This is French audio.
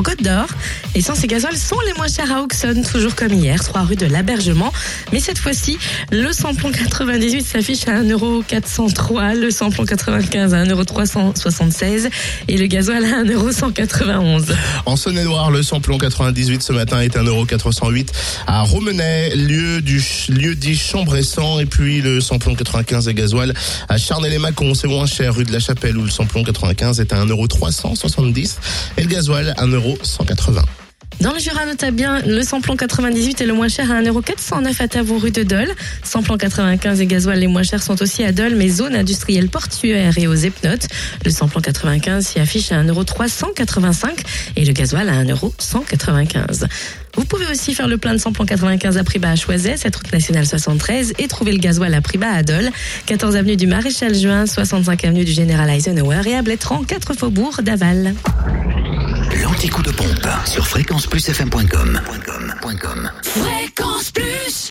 En Côte d'Or, essence et gasoil sont les moins chers à Auxonne, toujours comme hier, 3 rue de l'Abergement. Mais cette fois-ci, le samplon 98 s'affiche à 1,403€, le samplon 95 à 1,376€ et le gasoil à 1,191€. En Saône-et-Loire, le samplon 98 ce matin est 1,408€ à Romenay, lieu du lieu dit Chambressan et puis le samplon 95 et gasoil à Charnay-les-Macons, c'est moins cher rue de la Chapelle où le samplon 95 est à 1,370€ et le gasoil à 1,180€. Dans le Jura, notez bien, le samplon 98 est le moins cher à 1,409€ à Tavaux rue de Dole. Samplon 95 et gasoil les moins chers sont aussi à Dole, mais zone industrielle portuaire et aux Epnotes. Le samplon 95 s'y affiche à 1,385€ et le gasoil à 1,195€. Vous pouvez aussi faire le plein de samplon 95 à prix bas à Choiset, cette route nationale 73, et trouver le gasoil à prix bas à Dole, 14 avenue du Maréchal Juin, 65 avenue du Général Eisenhower et à Blétran, 4 faubourg d'Aval. L'anti-coup de pompe sur fréquenceplusfm.com. Fréquence Plus